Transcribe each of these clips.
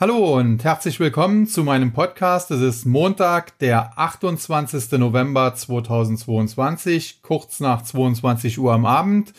Hallo und herzlich willkommen zu meinem Podcast. Es ist Montag, der 28. November 2022, kurz nach 22 Uhr am Abend.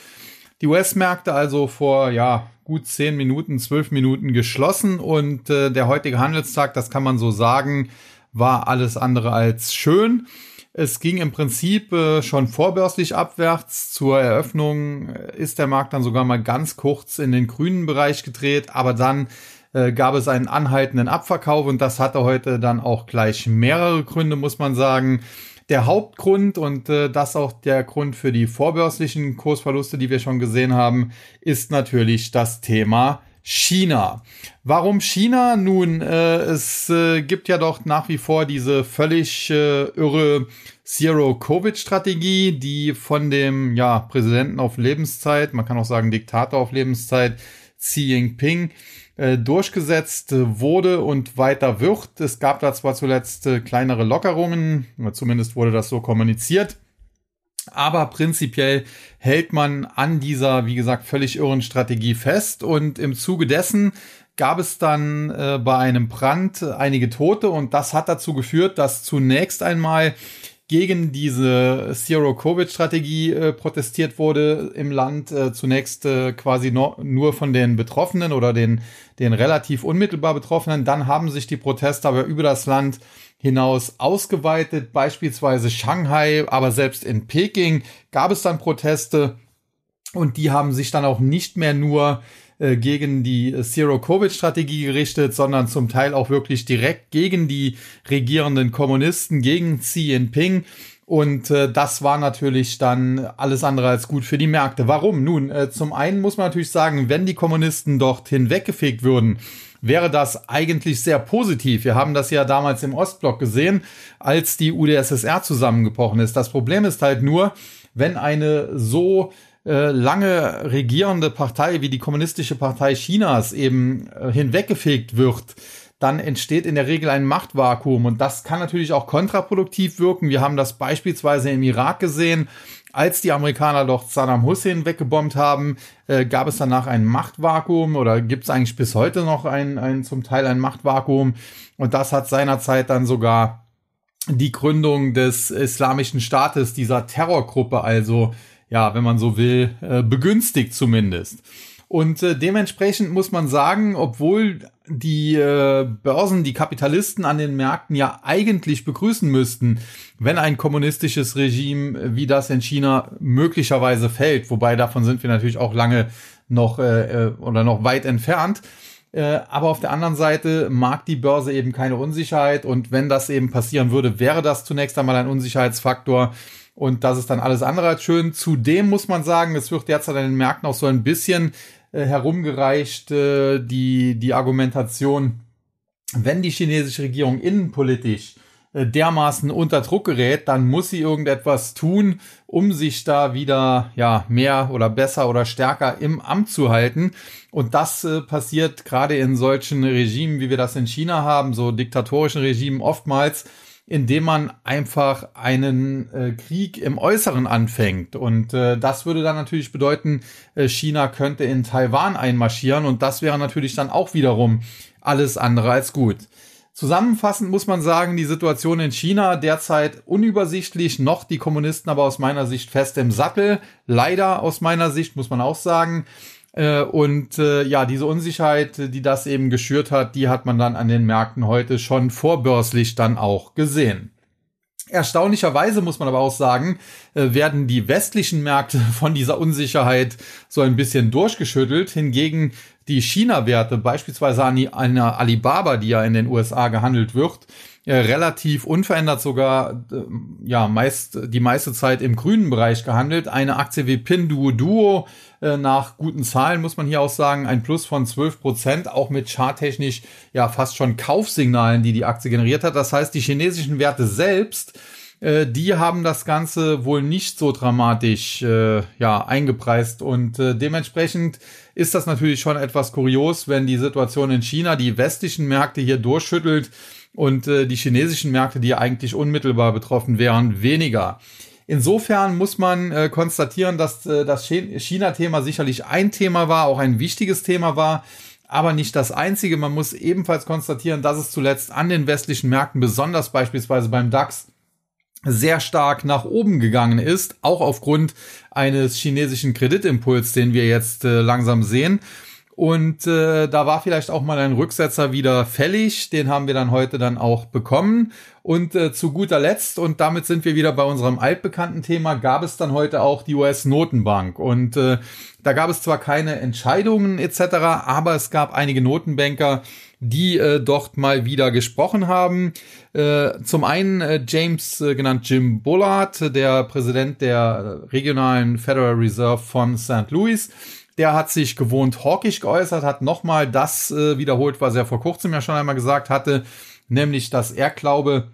Die US-Märkte also vor ja gut 10 Minuten, 12 Minuten geschlossen und äh, der heutige Handelstag, das kann man so sagen, war alles andere als schön. Es ging im Prinzip äh, schon vorbörslich abwärts. Zur Eröffnung ist der Markt dann sogar mal ganz kurz in den grünen Bereich gedreht, aber dann äh, gab es einen anhaltenden Abverkauf und das hatte heute dann auch gleich mehrere Gründe, muss man sagen. Der Hauptgrund und äh, das auch der Grund für die vorbörslichen Kursverluste, die wir schon gesehen haben, ist natürlich das Thema China. Warum China? Nun, äh, es äh, gibt ja doch nach wie vor diese völlig äh, irre Zero-Covid-Strategie, die von dem ja, Präsidenten auf Lebenszeit, man kann auch sagen Diktator auf Lebenszeit, Xi Jinping, äh, durchgesetzt wurde und weiter wird. Es gab da zwar zuletzt äh, kleinere Lockerungen, zumindest wurde das so kommuniziert. Aber prinzipiell hält man an dieser, wie gesagt, völlig irren Strategie fest. Und im Zuge dessen gab es dann äh, bei einem Brand einige Tote. Und das hat dazu geführt, dass zunächst einmal gegen diese Zero-Covid-Strategie äh, protestiert wurde im Land. Äh, zunächst äh, quasi no, nur von den Betroffenen oder den, den relativ unmittelbar Betroffenen. Dann haben sich die Proteste aber über das Land hinaus ausgeweitet, beispielsweise Shanghai, aber selbst in Peking gab es dann Proteste und die haben sich dann auch nicht mehr nur äh, gegen die Zero-Covid-Strategie gerichtet, sondern zum Teil auch wirklich direkt gegen die regierenden Kommunisten, gegen Xi Jinping. Und äh, das war natürlich dann alles andere als gut für die Märkte. Warum? Nun, äh, zum einen muss man natürlich sagen, wenn die Kommunisten dort hinweggefegt würden, wäre das eigentlich sehr positiv. Wir haben das ja damals im Ostblock gesehen, als die UdSSR zusammengebrochen ist. Das Problem ist halt nur, wenn eine so äh, lange regierende Partei wie die Kommunistische Partei Chinas eben äh, hinweggefegt wird, dann entsteht in der Regel ein Machtvakuum und das kann natürlich auch kontraproduktiv wirken. Wir haben das beispielsweise im Irak gesehen. Als die Amerikaner doch Saddam Hussein weggebombt haben, äh, gab es danach ein Machtvakuum oder gibt es eigentlich bis heute noch ein, ein zum Teil ein Machtvakuum und das hat seinerzeit dann sogar die Gründung des Islamischen Staates, dieser Terrorgruppe also ja, wenn man so will, äh, begünstigt zumindest. Und äh, dementsprechend muss man sagen, obwohl die äh, Börsen, die Kapitalisten an den Märkten ja eigentlich begrüßen müssten, wenn ein kommunistisches Regime wie das in China möglicherweise fällt, wobei davon sind wir natürlich auch lange noch äh, äh oder noch weit entfernt. Äh, aber auf der anderen Seite mag die Börse eben keine Unsicherheit und wenn das eben passieren würde, wäre das zunächst einmal ein Unsicherheitsfaktor und das ist dann alles andere als schön. Zudem muss man sagen, es wird derzeit an den Märkten auch so ein bisschen äh, herumgereicht, äh, die, die Argumentation, wenn die chinesische Regierung innenpolitisch äh, dermaßen unter Druck gerät, dann muss sie irgendetwas tun, um sich da wieder ja mehr oder besser oder stärker im Amt zu halten. Und das äh, passiert gerade in solchen Regimen, wie wir das in China haben, so diktatorischen Regimen oftmals indem man einfach einen äh, Krieg im Äußeren anfängt. Und äh, das würde dann natürlich bedeuten, äh, China könnte in Taiwan einmarschieren und das wäre natürlich dann auch wiederum alles andere als gut. Zusammenfassend muss man sagen, die Situation in China derzeit unübersichtlich, noch die Kommunisten aber aus meiner Sicht fest im Sattel. Leider aus meiner Sicht muss man auch sagen. Äh, und äh, ja, diese Unsicherheit, die das eben geschürt hat, die hat man dann an den Märkten heute schon vorbörslich dann auch gesehen. Erstaunlicherweise muss man aber auch sagen, äh, werden die westlichen Märkte von dieser Unsicherheit so ein bisschen durchgeschüttelt. Hingegen die China-Werte, beispielsweise an einer Alibaba, die ja in den USA gehandelt wird, äh, relativ unverändert sogar äh, ja meist die meiste Zeit im grünen Bereich gehandelt. Eine Aktie wie Pinduo Duo äh, nach guten Zahlen muss man hier auch sagen, ein Plus von 12 Prozent, auch mit charttechnisch ja fast schon Kaufsignalen, die die Aktie generiert hat. Das heißt, die chinesischen Werte selbst äh, die haben das Ganze wohl nicht so dramatisch äh, ja, eingepreist und äh, dementsprechend ist das natürlich schon etwas kurios, wenn die Situation in China die westlichen Märkte hier durchschüttelt und äh, die chinesischen Märkte, die ja eigentlich unmittelbar betroffen wären, weniger. Insofern muss man äh, konstatieren, dass äh, das China-Thema sicherlich ein Thema war, auch ein wichtiges Thema war. aber nicht das einzige. Man muss ebenfalls konstatieren, dass es zuletzt an den westlichen Märkten, besonders beispielsweise beim DAX, sehr stark nach oben gegangen ist, auch aufgrund eines chinesischen Kreditimpuls, den wir jetzt äh, langsam sehen. Und äh, da war vielleicht auch mal ein Rücksetzer wieder fällig. Den haben wir dann heute dann auch bekommen. Und äh, zu guter Letzt, und damit sind wir wieder bei unserem altbekannten Thema, gab es dann heute auch die US-Notenbank. Und äh, da gab es zwar keine Entscheidungen etc., aber es gab einige Notenbanker, die äh, dort mal wieder gesprochen haben. Äh, zum einen äh, James, äh, genannt Jim Bullard, der Präsident der regionalen Federal Reserve von St. Louis. Der hat sich gewohnt hawkisch geäußert, hat nochmal das äh, wiederholt, was er vor kurzem ja schon einmal gesagt hatte, nämlich, dass er glaube,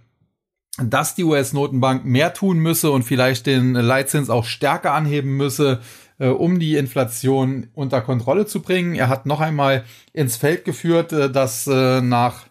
dass die US-Notenbank mehr tun müsse und vielleicht den Leitzins auch stärker anheben müsse, äh, um die Inflation unter Kontrolle zu bringen. Er hat noch einmal ins Feld geführt, äh, dass äh, nach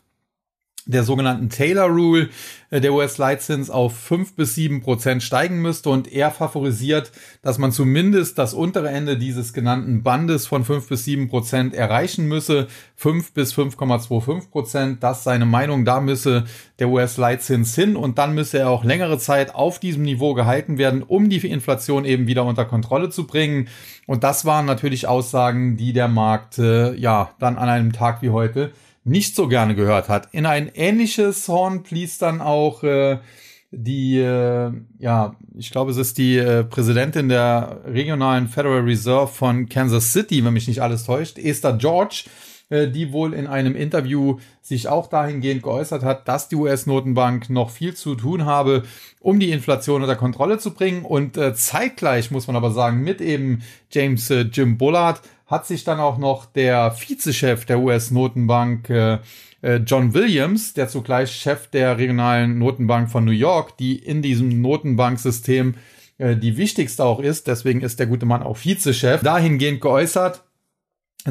der sogenannten Taylor Rule äh, der US-Leitzins auf fünf bis sieben Prozent steigen müsste und er favorisiert, dass man zumindest das untere Ende dieses genannten Bandes von fünf bis sieben Prozent erreichen müsse. fünf bis 5,25 Prozent, das seine Meinung, da müsse der US-Leitzins hin und dann müsse er auch längere Zeit auf diesem Niveau gehalten werden, um die Inflation eben wieder unter Kontrolle zu bringen. Und das waren natürlich Aussagen, die der Markt äh, ja dann an einem Tag wie heute nicht so gerne gehört hat. In ein ähnliches Horn fließt dann auch äh, die, äh, ja, ich glaube, es ist die äh, Präsidentin der regionalen Federal Reserve von Kansas City, wenn mich nicht alles täuscht, Esther George, die wohl in einem Interview sich auch dahingehend geäußert hat, dass die US-Notenbank noch viel zu tun habe, um die Inflation unter Kontrolle zu bringen. Und äh, zeitgleich muss man aber sagen, mit eben James äh, Jim Bullard hat sich dann auch noch der Vizechef der US-Notenbank äh, äh, John Williams, der zugleich Chef der regionalen Notenbank von New York, die in diesem Notenbanksystem äh, die wichtigste auch ist, deswegen ist der gute Mann auch Vizechef, dahingehend geäußert,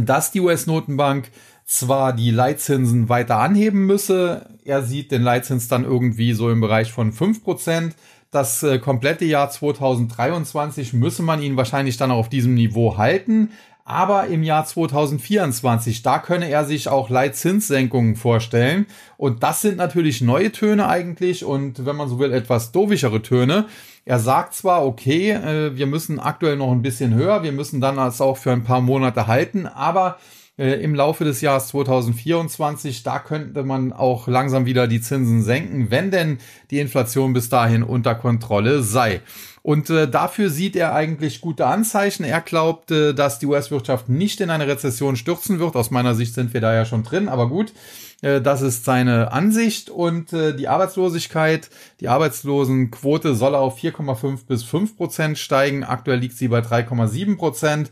dass die US-Notenbank zwar die Leitzinsen weiter anheben müsse, er sieht den Leitzins dann irgendwie so im Bereich von fünf Prozent. Das äh, komplette Jahr 2023 müsse man ihn wahrscheinlich dann auf diesem Niveau halten. Aber im Jahr 2024, da könne er sich auch Leitzinssenkungen vorstellen. Und das sind natürlich neue Töne eigentlich und wenn man so will, etwas dovischere Töne. Er sagt zwar, okay, äh, wir müssen aktuell noch ein bisschen höher, wir müssen dann das auch für ein paar Monate halten, aber äh, im Laufe des Jahres 2024, da könnte man auch langsam wieder die Zinsen senken, wenn denn die Inflation bis dahin unter Kontrolle sei. Und äh, dafür sieht er eigentlich gute Anzeichen. Er glaubt, äh, dass die US-Wirtschaft nicht in eine Rezession stürzen wird. Aus meiner Sicht sind wir da ja schon drin, aber gut. Äh, das ist seine Ansicht und äh, die Arbeitslosigkeit, die Arbeitslosenquote soll auf 4,5 bis 5 Prozent steigen. Aktuell liegt sie bei 3,7 Prozent.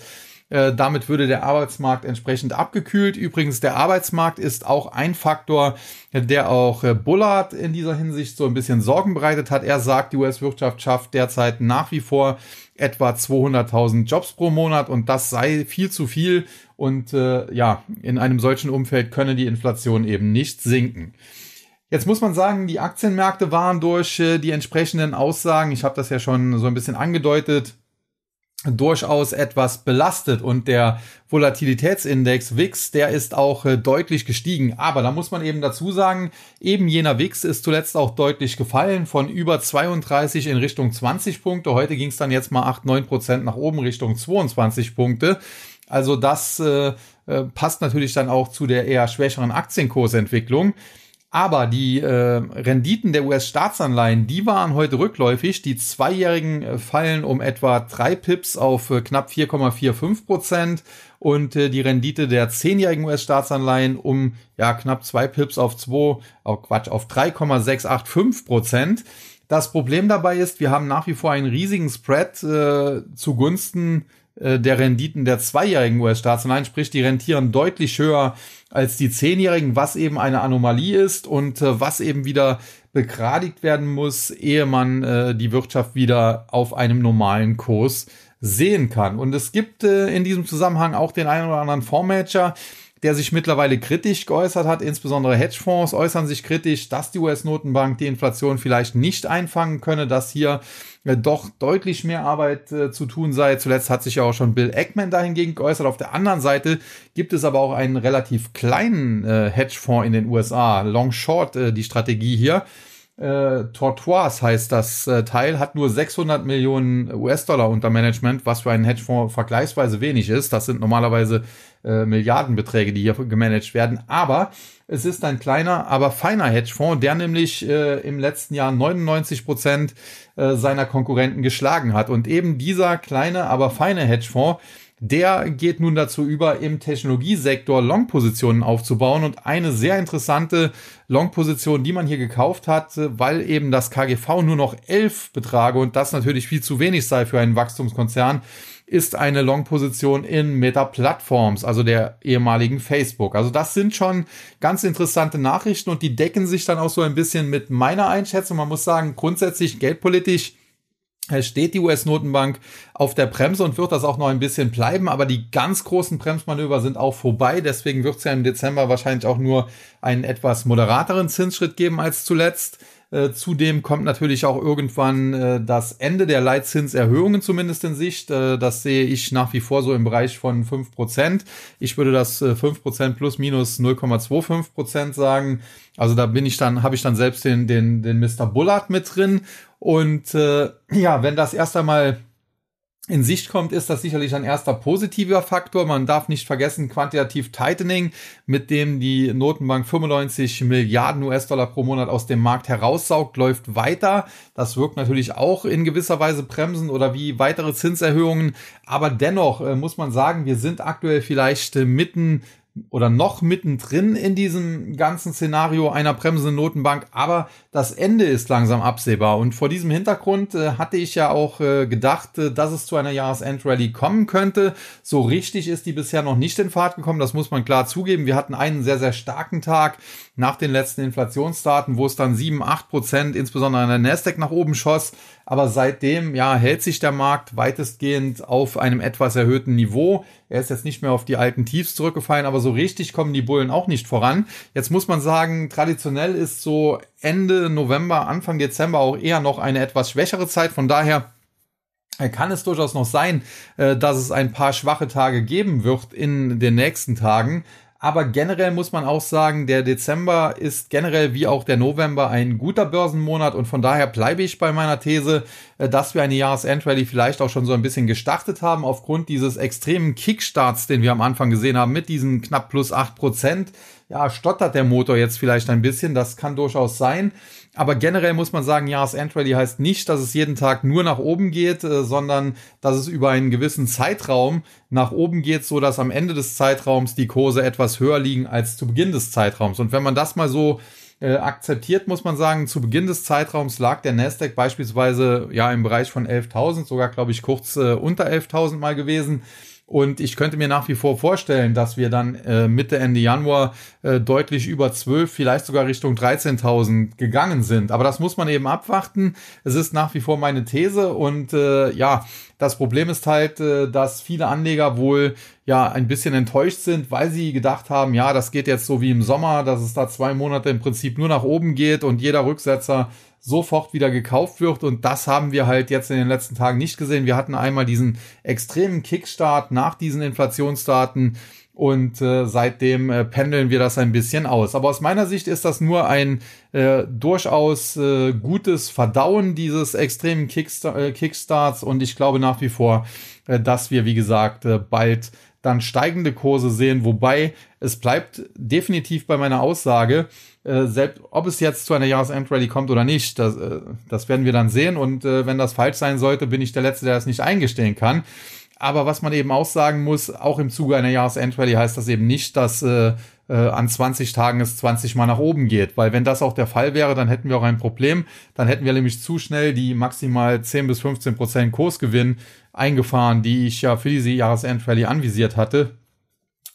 Äh, damit würde der Arbeitsmarkt entsprechend abgekühlt. Übrigens, der Arbeitsmarkt ist auch ein Faktor, der auch äh, Bullard in dieser Hinsicht so ein bisschen Sorgen bereitet hat. Er sagt, die US-Wirtschaft schafft derzeit nach wie vor etwa 200.000 Jobs pro Monat und das sei viel zu viel und äh, ja, in einem solchen Umfeld könne die Inflation eben nicht sinken. Jetzt muss man sagen, die Aktienmärkte waren durch äh, die entsprechenden Aussagen, ich habe das ja schon so ein bisschen angedeutet, durchaus etwas belastet und der Volatilitätsindex WIX, der ist auch äh, deutlich gestiegen. Aber da muss man eben dazu sagen, eben jener WIX ist zuletzt auch deutlich gefallen von über 32 in Richtung 20 Punkte. Heute ging es dann jetzt mal 8, 9 Prozent nach oben Richtung 22 Punkte. Also das äh, äh, passt natürlich dann auch zu der eher schwächeren Aktienkursentwicklung. Aber die äh, Renditen der US-Staatsanleihen, die waren heute rückläufig. Die Zweijährigen äh, fallen um etwa drei Pips auf äh, knapp 4,45 Prozent und äh, die Rendite der zehnjährigen US-Staatsanleihen um ja knapp zwei Pips auf zwei, oh Quatsch, auf 3,685 Prozent. Das Problem dabei ist, wir haben nach wie vor einen riesigen Spread äh, zugunsten äh, der Renditen der zweijährigen US-Staatsanleihen, sprich die rentieren deutlich höher als die zehnjährigen, was eben eine Anomalie ist und äh, was eben wieder begradigt werden muss, ehe man äh, die Wirtschaft wieder auf einem normalen Kurs sehen kann. Und es gibt äh, in diesem Zusammenhang auch den einen oder anderen Fondsmanager, der sich mittlerweile kritisch geäußert hat. Insbesondere Hedgefonds äußern sich kritisch, dass die US-Notenbank die Inflation vielleicht nicht einfangen könne, dass hier äh, doch deutlich mehr Arbeit äh, zu tun sei. Zuletzt hat sich ja auch schon Bill Eckman dahingegen geäußert. Auf der anderen Seite gibt es aber auch einen relativ kleinen äh, Hedgefonds in den USA, Long Short, äh, die Strategie hier. Äh, Tortoise heißt das äh, Teil, hat nur 600 Millionen US-Dollar unter Management, was für einen Hedgefonds vergleichsweise wenig ist. Das sind normalerweise äh, Milliardenbeträge, die hier gemanagt werden. Aber es ist ein kleiner, aber feiner Hedgefonds, der nämlich äh, im letzten Jahr 99 Prozent äh, seiner Konkurrenten geschlagen hat. Und eben dieser kleine, aber feine Hedgefonds der geht nun dazu über, im Technologiesektor Long-Positionen aufzubauen und eine sehr interessante Long-Position, die man hier gekauft hat, weil eben das KGV nur noch 11 betrage und das natürlich viel zu wenig sei für einen Wachstumskonzern, ist eine Long-Position in Meta Platforms, also der ehemaligen Facebook. Also das sind schon ganz interessante Nachrichten und die decken sich dann auch so ein bisschen mit meiner Einschätzung. Man muss sagen, grundsätzlich geldpolitisch steht die US-Notenbank auf der Bremse und wird das auch noch ein bisschen bleiben, aber die ganz großen Bremsmanöver sind auch vorbei. Deswegen wird es ja im Dezember wahrscheinlich auch nur einen etwas moderateren Zinsschritt geben als zuletzt. Äh, zudem kommt natürlich auch irgendwann äh, das Ende der Leitzinserhöhungen zumindest in Sicht. Äh, das sehe ich nach wie vor so im Bereich von fünf Prozent. Ich würde das fünf Prozent plus minus 0,25 Prozent sagen. Also da bin ich dann, habe ich dann selbst den, den, den Mr. Bullard mit drin. Und äh, ja, wenn das erst einmal in Sicht kommt, ist das sicherlich ein erster positiver Faktor. Man darf nicht vergessen, quantitativ Tightening, mit dem die Notenbank 95 Milliarden US-Dollar pro Monat aus dem Markt heraussaugt, läuft weiter. Das wirkt natürlich auch in gewisser Weise bremsen oder wie weitere Zinserhöhungen. Aber dennoch äh, muss man sagen, wir sind aktuell vielleicht äh, mitten oder noch mittendrin in diesem ganzen Szenario einer bremsenden Notenbank, aber das Ende ist langsam absehbar. Und vor diesem Hintergrund äh, hatte ich ja auch äh, gedacht, äh, dass es zu einer Jahresendrallye kommen könnte. So richtig ist die bisher noch nicht in Fahrt gekommen, das muss man klar zugeben. Wir hatten einen sehr, sehr starken Tag nach den letzten Inflationsdaten, wo es dann 7, 8 Prozent, insbesondere an der Nasdaq nach oben schoss. Aber seitdem, ja, hält sich der Markt weitestgehend auf einem etwas erhöhten Niveau. Er ist jetzt nicht mehr auf die alten Tiefs zurückgefallen, aber so richtig kommen die Bullen auch nicht voran. Jetzt muss man sagen, traditionell ist so Ende November, Anfang Dezember auch eher noch eine etwas schwächere Zeit. Von daher kann es durchaus noch sein, äh, dass es ein paar schwache Tage geben wird in den nächsten Tagen. Aber generell muss man auch sagen, der Dezember ist generell wie auch der November ein guter Börsenmonat und von daher bleibe ich bei meiner These, äh, dass wir eine Jahresendrallye vielleicht auch schon so ein bisschen gestartet haben aufgrund dieses extremen Kickstarts, den wir am Anfang gesehen haben mit diesen knapp plus acht Prozent ja, stottert der Motor jetzt vielleicht ein bisschen. Das kann durchaus sein. Aber generell muss man sagen, Jahresendrallye heißt nicht, dass es jeden Tag nur nach oben geht, äh, sondern dass es über einen gewissen Zeitraum nach oben geht, so dass am Ende des Zeitraums die Kurse etwas höher liegen als zu Beginn des Zeitraums. Und wenn man das mal so äh, akzeptiert, muss man sagen, zu Beginn des Zeitraums lag der Nasdaq beispielsweise ja im Bereich von 11.000, sogar glaube ich kurz äh, unter 11.000 mal gewesen. Und ich könnte mir nach wie vor vorstellen, dass wir dann äh, Mitte, Ende Januar äh, deutlich über 12, vielleicht sogar Richtung 13.000 gegangen sind. Aber das muss man eben abwarten. Es ist nach wie vor meine These. Und äh, ja, das Problem ist halt, äh, dass viele Anleger wohl ja ein bisschen enttäuscht sind, weil sie gedacht haben, ja, das geht jetzt so wie im Sommer, dass es da zwei Monate im Prinzip nur nach oben geht und jeder Rücksetzer sofort wieder gekauft wird. Und das haben wir halt jetzt in den letzten Tagen nicht gesehen. Wir hatten einmal diesen extremen Kickstart nach diesen Inflationsdaten und äh, seitdem äh, pendeln wir das ein bisschen aus. Aber aus meiner Sicht ist das nur ein äh, durchaus äh, gutes Verdauen dieses extremen Kickstar äh, Kickstarts und ich glaube nach wie vor, äh, dass wir, wie gesagt, äh, bald dann steigende Kurse sehen, wobei es bleibt definitiv bei meiner Aussage, äh, selbst ob es jetzt zu einer Jahresendrallye kommt oder nicht, das, äh, das werden wir dann sehen und äh, wenn das falsch sein sollte, bin ich der Letzte, der das nicht eingestehen kann. Aber was man eben auch sagen muss, auch im Zuge einer Jahresendrallye heißt das eben nicht, dass äh, äh, an 20 Tagen es 20 Mal nach oben geht. Weil wenn das auch der Fall wäre, dann hätten wir auch ein Problem. Dann hätten wir nämlich zu schnell die maximal 10 bis 15 Prozent Kursgewinn eingefahren, die ich ja für diese Jahresendrallye anvisiert hatte.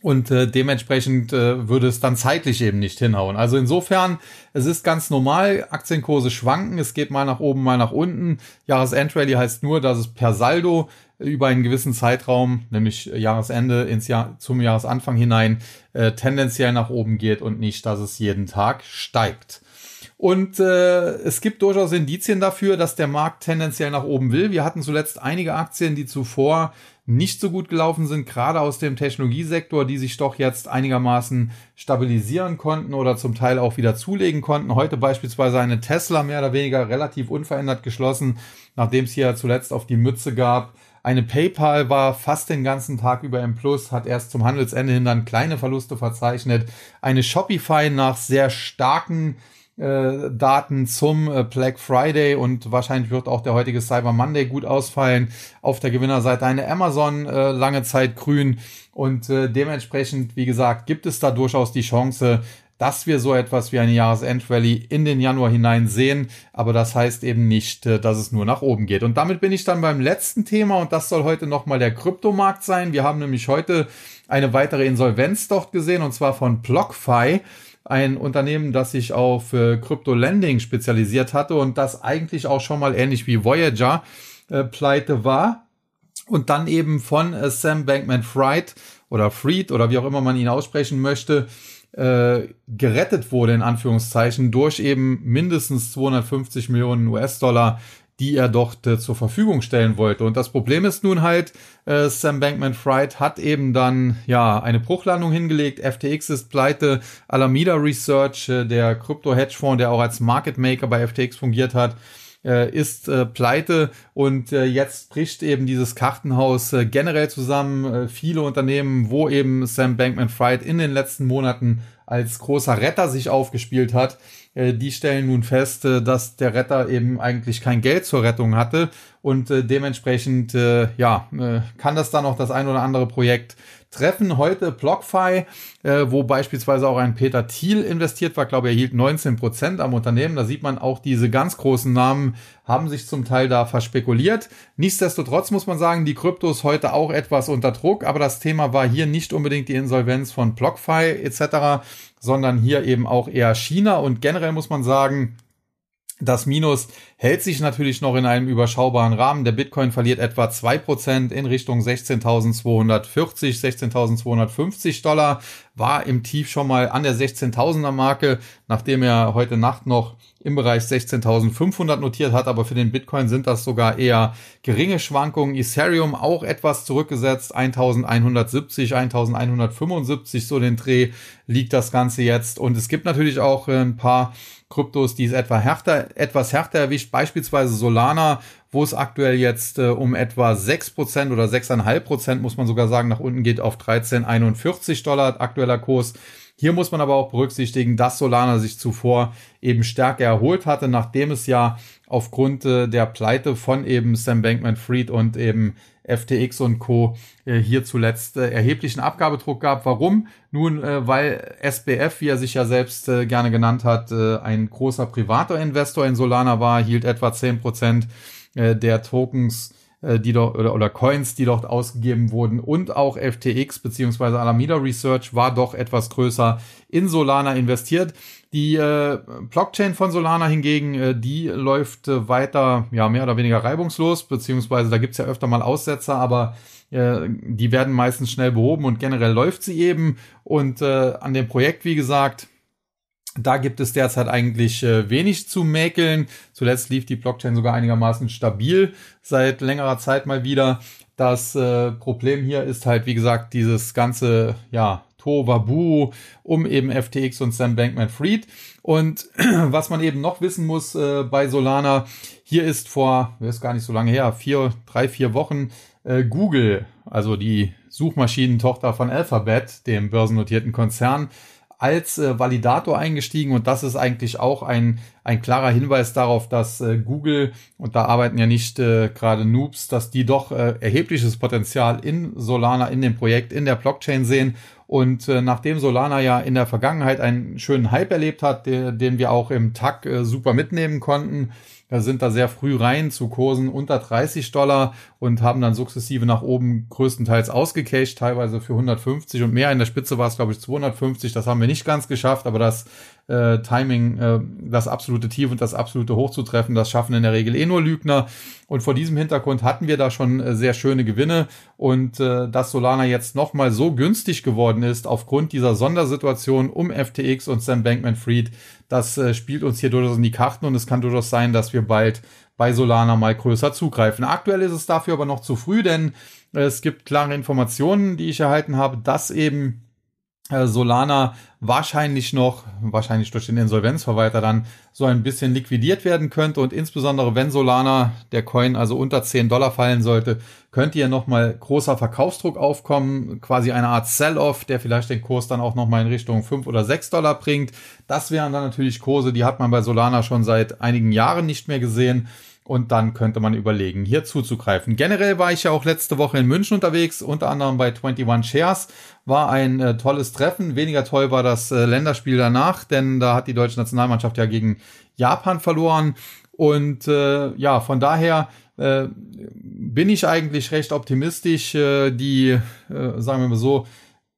Und äh, dementsprechend äh, würde es dann zeitlich eben nicht hinhauen. Also insofern, es ist ganz normal, Aktienkurse schwanken, es geht mal nach oben, mal nach unten. Jahresendrallye heißt nur, dass es per Saldo über einen gewissen Zeitraum, nämlich Jahresende ins Jahr zum Jahresanfang hinein, äh, tendenziell nach oben geht und nicht, dass es jeden Tag steigt. Und äh, es gibt durchaus Indizien dafür, dass der Markt tendenziell nach oben will. Wir hatten zuletzt einige Aktien, die zuvor nicht so gut gelaufen sind, gerade aus dem Technologiesektor, die sich doch jetzt einigermaßen stabilisieren konnten oder zum Teil auch wieder zulegen konnten. Heute beispielsweise eine Tesla mehr oder weniger relativ unverändert geschlossen, nachdem es hier zuletzt auf die Mütze gab. Eine PayPal war fast den ganzen Tag über im Plus, hat erst zum Handelsende hin dann kleine Verluste verzeichnet. Eine Shopify nach sehr starken äh, Daten zum äh, Black Friday und wahrscheinlich wird auch der heutige Cyber Monday gut ausfallen. Auf der Gewinnerseite eine Amazon äh, lange Zeit grün und äh, dementsprechend, wie gesagt, gibt es da durchaus die Chance, dass wir so etwas wie eine Jahresendrally in den Januar hinein sehen, aber das heißt eben nicht, äh, dass es nur nach oben geht. Und damit bin ich dann beim letzten Thema und das soll heute nochmal der Kryptomarkt sein. Wir haben nämlich heute eine weitere Insolvenz dort gesehen und zwar von BlockFi ein Unternehmen, das sich auf Crypto-Lending spezialisiert hatte und das eigentlich auch schon mal ähnlich wie Voyager äh, pleite war und dann eben von äh, Sam Bankman-Fried oder Fried oder wie auch immer man ihn aussprechen möchte, äh, gerettet wurde in Anführungszeichen durch eben mindestens 250 Millionen US-Dollar die er dort äh, zur Verfügung stellen wollte. Und das Problem ist nun halt, äh, Sam Bankman-Fried hat eben dann ja eine Bruchlandung hingelegt. FTX ist pleite. Alameda Research, äh, der Krypto-Hedgefonds, der auch als Market Maker bei FTX fungiert hat, äh, ist äh, pleite und äh, jetzt bricht eben dieses Kartenhaus äh, generell zusammen. Äh, viele Unternehmen, wo eben Sam Bankman-Fried in den letzten Monaten als großer Retter sich aufgespielt hat, die stellen nun fest, äh, dass der Retter eben eigentlich kein Geld zur Rettung hatte. Und äh, dementsprechend ja kann das dann auch das ein oder andere Projekt treffen. Heute BlockFi, äh, wo beispielsweise auch ein Peter Thiel investiert war, glaube er hielt 19 Prozent am Unternehmen. Da sieht man auch diese ganz großen Namen haben sich zum Teil da verspekuliert. Nichtsdestotrotz muss man sagen, die Kryptos heute auch etwas unter Druck, aber das Thema war hier nicht unbedingt die Insolvenz von BlockFi etc., sondern hier eben auch eher China und generell muss man sagen, das Minus hält sich natürlich noch in einem überschaubaren Rahmen. Der Bitcoin verliert etwa zwei Prozent in Richtung 16.240, 16.250 Dollar, war im Tief schon mal an der 16.000er Marke, nachdem er heute Nacht noch im Bereich 16.500 notiert hat, aber für den Bitcoin sind das sogar eher geringe Schwankungen. Ethereum auch etwas zurückgesetzt, 1.170, 1.175, so den Dreh liegt das Ganze jetzt. Und es gibt natürlich auch äh, ein paar Kryptos, die es etwa härter, etwas härter erwischt, beispielsweise Solana, wo es aktuell jetzt äh, um etwa 6% oder 6,5% muss man sogar sagen, nach unten geht auf 13,41 Dollar aktueller Kurs. Hier muss man aber auch berücksichtigen, dass Solana sich zuvor eben stärker erholt hatte, nachdem es ja aufgrund äh, der Pleite von eben Sam Bankman-Fried und eben FTX und Co. Äh, hier zuletzt äh, erheblichen Abgabedruck gab. Warum? Nun, weil SBF, wie er sich ja selbst gerne genannt hat, ein großer privater Investor in Solana war, hielt etwa zehn Prozent äh, der Tokens die dort oder, oder Coins, die dort ausgegeben wurden und auch FTX beziehungsweise Alameda Research war doch etwas größer in Solana investiert. Die äh, Blockchain von Solana hingegen, äh, die läuft äh, weiter, ja, mehr oder weniger reibungslos, beziehungsweise da gibt's ja öfter mal Aussetzer, aber äh, die werden meistens schnell behoben und generell läuft sie eben. Und äh, an dem Projekt, wie gesagt, da gibt es derzeit eigentlich äh, wenig zu mäkeln. Zuletzt lief die Blockchain sogar einigermaßen stabil seit längerer Zeit mal wieder. Das äh, Problem hier ist halt, wie gesagt, dieses ganze, ja, Tovabu um eben FTX und Sam Bankman-Fried. Und was man eben noch wissen muss äh, bei Solana, hier ist vor, ist gar nicht so lange her, vier, drei, vier Wochen äh, Google, also die Suchmaschinentochter von Alphabet, dem börsennotierten Konzern, als äh, Validator eingestiegen und das ist eigentlich auch ein, ein klarer Hinweis darauf, dass äh, Google, und da arbeiten ja nicht äh, gerade Noobs, dass die doch äh, erhebliches Potenzial in Solana, in dem Projekt, in der Blockchain sehen. Und äh, nachdem Solana ja in der Vergangenheit einen schönen Hype erlebt hat, der, den wir auch im TAC äh, super mitnehmen konnten, wir sind da sehr früh rein zu Kursen unter 30 Dollar und haben dann sukzessive nach oben größtenteils ausgecashed, teilweise für 150 und mehr. In der Spitze war es, glaube ich, 250. Das haben wir nicht ganz geschafft, aber das äh, Timing, äh, das absolute Tief und das absolute Hoch zu treffen. Das schaffen in der Regel eh nur Lügner. Und vor diesem Hintergrund hatten wir da schon äh, sehr schöne Gewinne. Und äh, dass Solana jetzt nochmal so günstig geworden ist aufgrund dieser Sondersituation um FTX und Sam Bankman-Fried, das äh, spielt uns hier durchaus in die Karten und es kann durchaus sein, dass wir bald bei Solana mal größer zugreifen. Aktuell ist es dafür aber noch zu früh, denn es gibt klare Informationen, die ich erhalten habe, dass eben Solana wahrscheinlich noch, wahrscheinlich durch den Insolvenzverwalter dann so ein bisschen liquidiert werden könnte und insbesondere wenn Solana, der Coin also unter 10 Dollar fallen sollte, könnte hier nochmal großer Verkaufsdruck aufkommen, quasi eine Art Sell-Off, der vielleicht den Kurs dann auch nochmal in Richtung 5 oder 6 Dollar bringt. Das wären dann natürlich Kurse, die hat man bei Solana schon seit einigen Jahren nicht mehr gesehen und dann könnte man überlegen, hier zuzugreifen. Generell war ich ja auch letzte Woche in München unterwegs, unter anderem bei 21 Shares. War ein äh, tolles Treffen. Weniger toll war das äh, Länderspiel danach, denn da hat die deutsche Nationalmannschaft ja gegen Japan verloren. Und äh, ja, von daher äh, bin ich eigentlich recht optimistisch. Äh, die, äh, sagen wir mal so,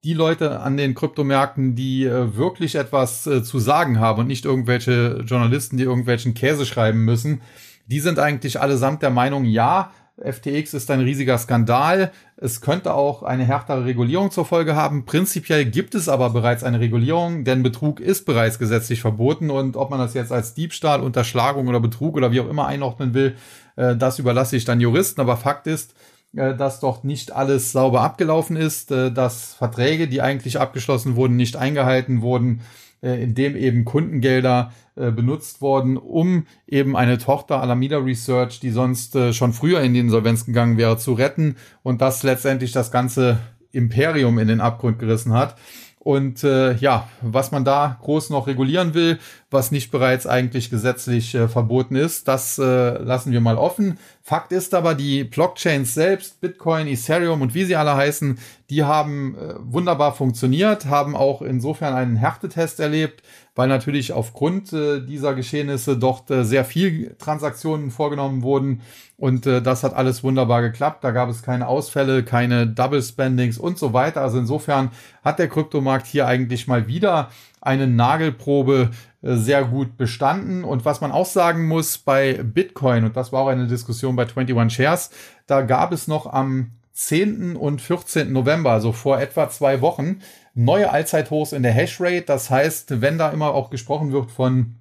die Leute an den Kryptomärkten, die äh, wirklich etwas äh, zu sagen haben und nicht irgendwelche Journalisten, die irgendwelchen Käse schreiben müssen, die sind eigentlich allesamt der Meinung, ja, FTX ist ein riesiger Skandal. Es könnte auch eine härtere Regulierung zur Folge haben. Prinzipiell gibt es aber bereits eine Regulierung, denn Betrug ist bereits gesetzlich verboten und ob man das jetzt als Diebstahl, Unterschlagung oder Betrug oder wie auch immer einordnen will, äh, das überlasse ich dann Juristen. Aber Fakt ist, äh, dass dort nicht alles sauber abgelaufen ist, äh, dass Verträge, die eigentlich abgeschlossen wurden, nicht eingehalten wurden äh, in dem eben Kundengelder äh, benutzt worden, um eben eine Tochter Alameda Research, die sonst äh, schon früher in die Insolvenz gegangen wäre, zu retten und das letztendlich das ganze Imperium in den Abgrund gerissen hat. Und äh, ja, was man da groß noch regulieren will, was nicht bereits eigentlich gesetzlich äh, verboten ist, das äh, lassen wir mal offen. Fakt ist aber, die Blockchains selbst, Bitcoin, Ethereum und wie sie alle heißen, die haben äh, wunderbar funktioniert, haben auch insofern einen Härtetest erlebt, weil natürlich aufgrund äh, dieser Geschehnisse dort äh, sehr viel Transaktionen vorgenommen wurden und äh, das hat alles wunderbar geklappt. Da gab es keine Ausfälle, keine Double Spendings und so weiter. Also insofern hat der Kryptomarkt hier eigentlich mal wieder eine Nagelprobe sehr gut bestanden. Und was man auch sagen muss bei Bitcoin, und das war auch eine Diskussion bei 21 Shares, da gab es noch am 10. und 14. November, also vor etwa zwei Wochen, neue Allzeithochs in der Hashrate. Das heißt, wenn da immer auch gesprochen wird von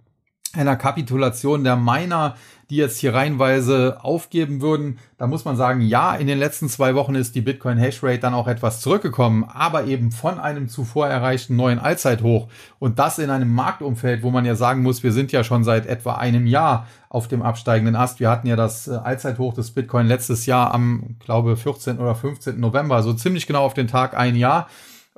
einer Kapitulation der Miner, die jetzt hier reihenweise aufgeben würden. Da muss man sagen, ja, in den letzten zwei Wochen ist die Bitcoin Hashrate dann auch etwas zurückgekommen, aber eben von einem zuvor erreichten neuen Allzeithoch. Und das in einem Marktumfeld, wo man ja sagen muss, wir sind ja schon seit etwa einem Jahr auf dem absteigenden Ast. Wir hatten ja das äh, Allzeithoch des Bitcoin letztes Jahr am, glaube, 14. oder 15. November, so ziemlich genau auf den Tag ein Jahr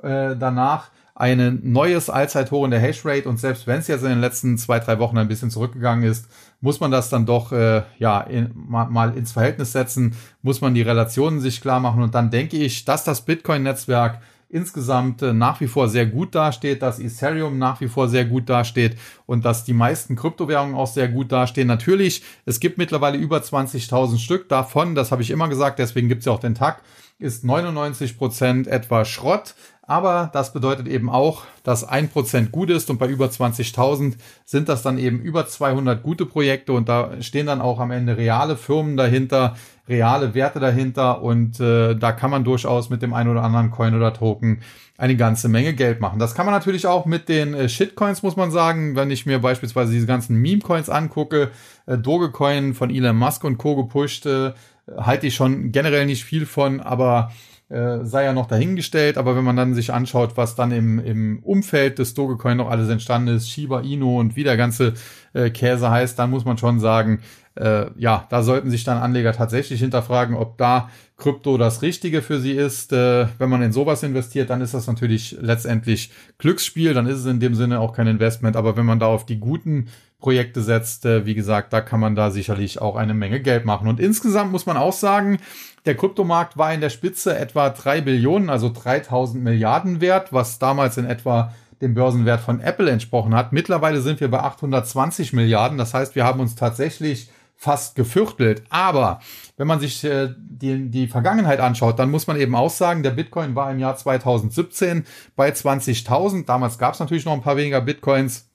äh, danach ein neues Allzeithoch in der Hashrate. Und selbst wenn es jetzt in den letzten zwei, drei Wochen ein bisschen zurückgegangen ist, muss man das dann doch äh, ja in, mal, mal ins Verhältnis setzen, muss man die Relationen sich klar machen. Und dann denke ich, dass das Bitcoin-Netzwerk insgesamt äh, nach wie vor sehr gut dasteht, dass Ethereum nach wie vor sehr gut dasteht und dass die meisten Kryptowährungen auch sehr gut dastehen. Natürlich, es gibt mittlerweile über 20.000 Stück davon, das habe ich immer gesagt, deswegen gibt es ja auch den Tag, ist 99 Prozent etwa Schrott. Aber das bedeutet eben auch, dass ein Prozent gut ist und bei über 20.000 sind das dann eben über 200 gute Projekte und da stehen dann auch am Ende reale Firmen dahinter, reale Werte dahinter und äh, da kann man durchaus mit dem einen oder anderen Coin oder Token eine ganze Menge Geld machen. Das kann man natürlich auch mit den äh, Shitcoins, muss man sagen. Wenn ich mir beispielsweise diese ganzen Meme-Coins angucke, äh, Dogecoin von Elon Musk und Co. gepusht, äh, halte ich schon generell nicht viel von, aber äh, sei ja noch dahingestellt, aber wenn man dann sich anschaut, was dann im, im Umfeld des Dogecoin noch alles entstanden ist, Shiba Inu und wie der ganze äh, Käse heißt, dann muss man schon sagen, äh, ja, da sollten sich dann Anleger tatsächlich hinterfragen, ob da Krypto das Richtige für sie ist. Äh, wenn man in sowas investiert, dann ist das natürlich letztendlich Glücksspiel, dann ist es in dem Sinne auch kein Investment, aber wenn man da auf die guten Projekte setzt, wie gesagt, da kann man da sicherlich auch eine Menge Geld machen. Und insgesamt muss man auch sagen, der Kryptomarkt war in der Spitze etwa drei Billionen, also 3000 Milliarden wert, was damals in etwa dem Börsenwert von Apple entsprochen hat. Mittlerweile sind wir bei 820 Milliarden. Das heißt, wir haben uns tatsächlich fast gefürchtelt. Aber wenn man sich äh, die, die Vergangenheit anschaut, dann muss man eben auch sagen, der Bitcoin war im Jahr 2017 bei 20.000. Damals gab es natürlich noch ein paar weniger Bitcoins.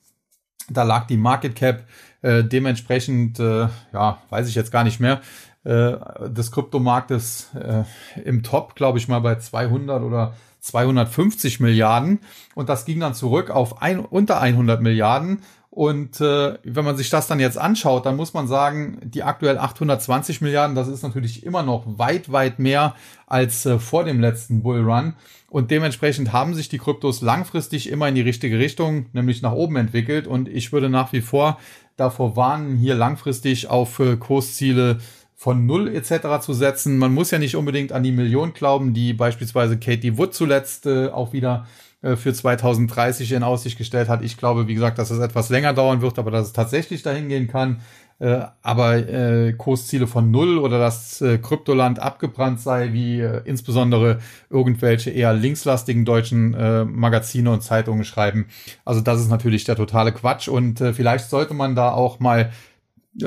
Da lag die Market Cap äh, dementsprechend, äh, ja, weiß ich jetzt gar nicht mehr, äh, des Kryptomarktes äh, im Top, glaube ich mal, bei 200 oder 250 Milliarden. Und das ging dann zurück auf ein, unter 100 Milliarden. Und äh, wenn man sich das dann jetzt anschaut, dann muss man sagen, die aktuell 820 Milliarden, das ist natürlich immer noch weit, weit mehr als äh, vor dem letzten Bullrun. Und dementsprechend haben sich die Kryptos langfristig immer in die richtige Richtung, nämlich nach oben entwickelt. Und ich würde nach wie vor davor warnen, hier langfristig auf äh, Kursziele von Null etc. zu setzen. Man muss ja nicht unbedingt an die Million glauben, die beispielsweise Katie Wood zuletzt äh, auch wieder für 2030 in Aussicht gestellt hat. Ich glaube, wie gesagt, dass es etwas länger dauern wird, aber dass es tatsächlich dahin gehen kann. Äh, aber äh, Kursziele von null oder dass äh, Kryptoland abgebrannt sei, wie äh, insbesondere irgendwelche eher linkslastigen deutschen äh, Magazine und Zeitungen schreiben. Also das ist natürlich der totale Quatsch und äh, vielleicht sollte man da auch mal äh,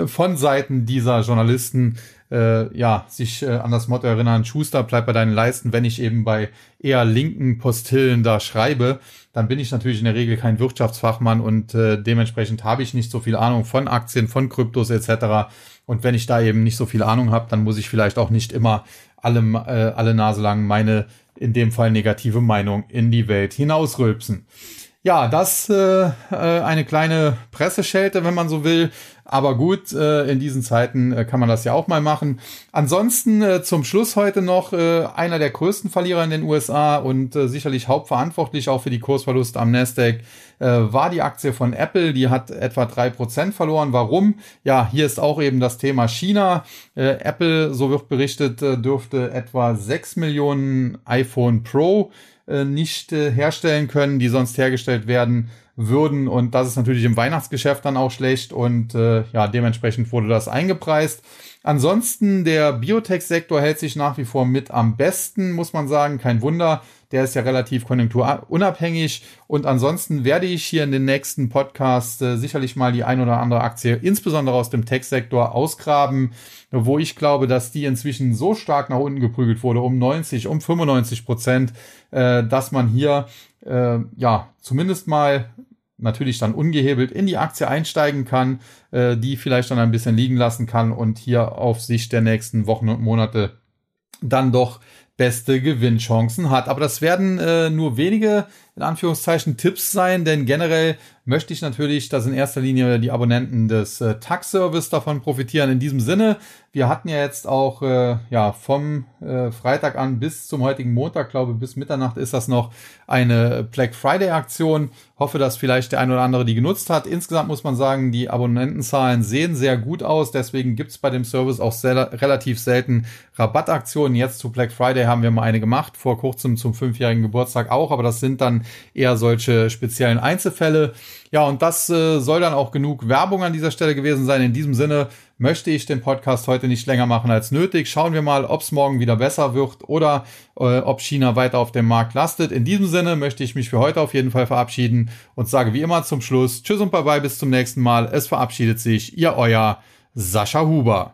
von Seiten dieser Journalisten äh, ja, sich äh, an das Motto erinnern, Schuster, bleib bei deinen Leisten, wenn ich eben bei eher linken Postillen da schreibe, dann bin ich natürlich in der Regel kein Wirtschaftsfachmann und äh, dementsprechend habe ich nicht so viel Ahnung von Aktien, von Kryptos etc. Und wenn ich da eben nicht so viel Ahnung habe, dann muss ich vielleicht auch nicht immer alle, äh, alle Nase lang meine, in dem Fall negative Meinung in die Welt hinausrülpsen. Ja, das äh, äh, eine kleine Presseschelte, wenn man so will. Aber gut, äh, in diesen Zeiten äh, kann man das ja auch mal machen. Ansonsten äh, zum Schluss heute noch einer der größten Verlierer in den USA und sicherlich hauptverantwortlich auch für die Kursverluste am Nasdaq war die Aktie von Apple. Die hat etwa drei Prozent verloren. Warum? Ja, hier ist auch eben das Thema China. Apple, so wird berichtet, dürfte etwa sechs Millionen iPhone Pro nicht herstellen können, die sonst hergestellt werden würden. Und das ist natürlich im Weihnachtsgeschäft dann auch schlecht. Und äh, ja, dementsprechend wurde das eingepreist. Ansonsten, der Biotech-Sektor hält sich nach wie vor mit am besten, muss man sagen. Kein Wunder. Der ist ja relativ konjunkturunabhängig. Und ansonsten werde ich hier in den nächsten Podcasts äh, sicherlich mal die ein oder andere Aktie, insbesondere aus dem Tech-Sektor, ausgraben, wo ich glaube, dass die inzwischen so stark nach unten geprügelt wurde, um 90, um 95 Prozent, äh, dass man hier äh, ja zumindest mal natürlich dann ungehebelt in die Aktie einsteigen kann, äh, die vielleicht dann ein bisschen liegen lassen kann und hier auf Sicht der nächsten Wochen und Monate dann doch beste Gewinnchancen hat. Aber das werden äh, nur wenige, in Anführungszeichen, Tipps sein, denn generell möchte ich natürlich, dass in erster Linie die Abonnenten des äh, Tax-Service davon profitieren. In diesem Sinne, wir hatten ja jetzt auch äh, ja vom äh, Freitag an bis zum heutigen Montag, glaube bis Mitternacht ist das noch eine Black Friday Aktion. Hoffe, dass vielleicht der ein oder andere die genutzt hat. Insgesamt muss man sagen, die Abonnentenzahlen sehen sehr gut aus. Deswegen gibt es bei dem Service auch sehr, relativ selten Rabattaktionen. Jetzt zu Black Friday haben wir mal eine gemacht, vor kurzem zum fünfjährigen Geburtstag auch, aber das sind dann eher solche speziellen Einzelfälle. Ja, und das äh, soll dann auch genug Werbung an dieser Stelle gewesen sein. In diesem Sinne möchte ich den Podcast heute nicht länger machen als nötig. Schauen wir mal, ob es morgen wieder besser wird oder äh, ob China weiter auf dem Markt lastet. In diesem Sinne möchte ich mich für heute auf jeden Fall verabschieden und sage wie immer zum Schluss Tschüss und bye bye bis zum nächsten Mal. Es verabschiedet sich Ihr euer Sascha Huber.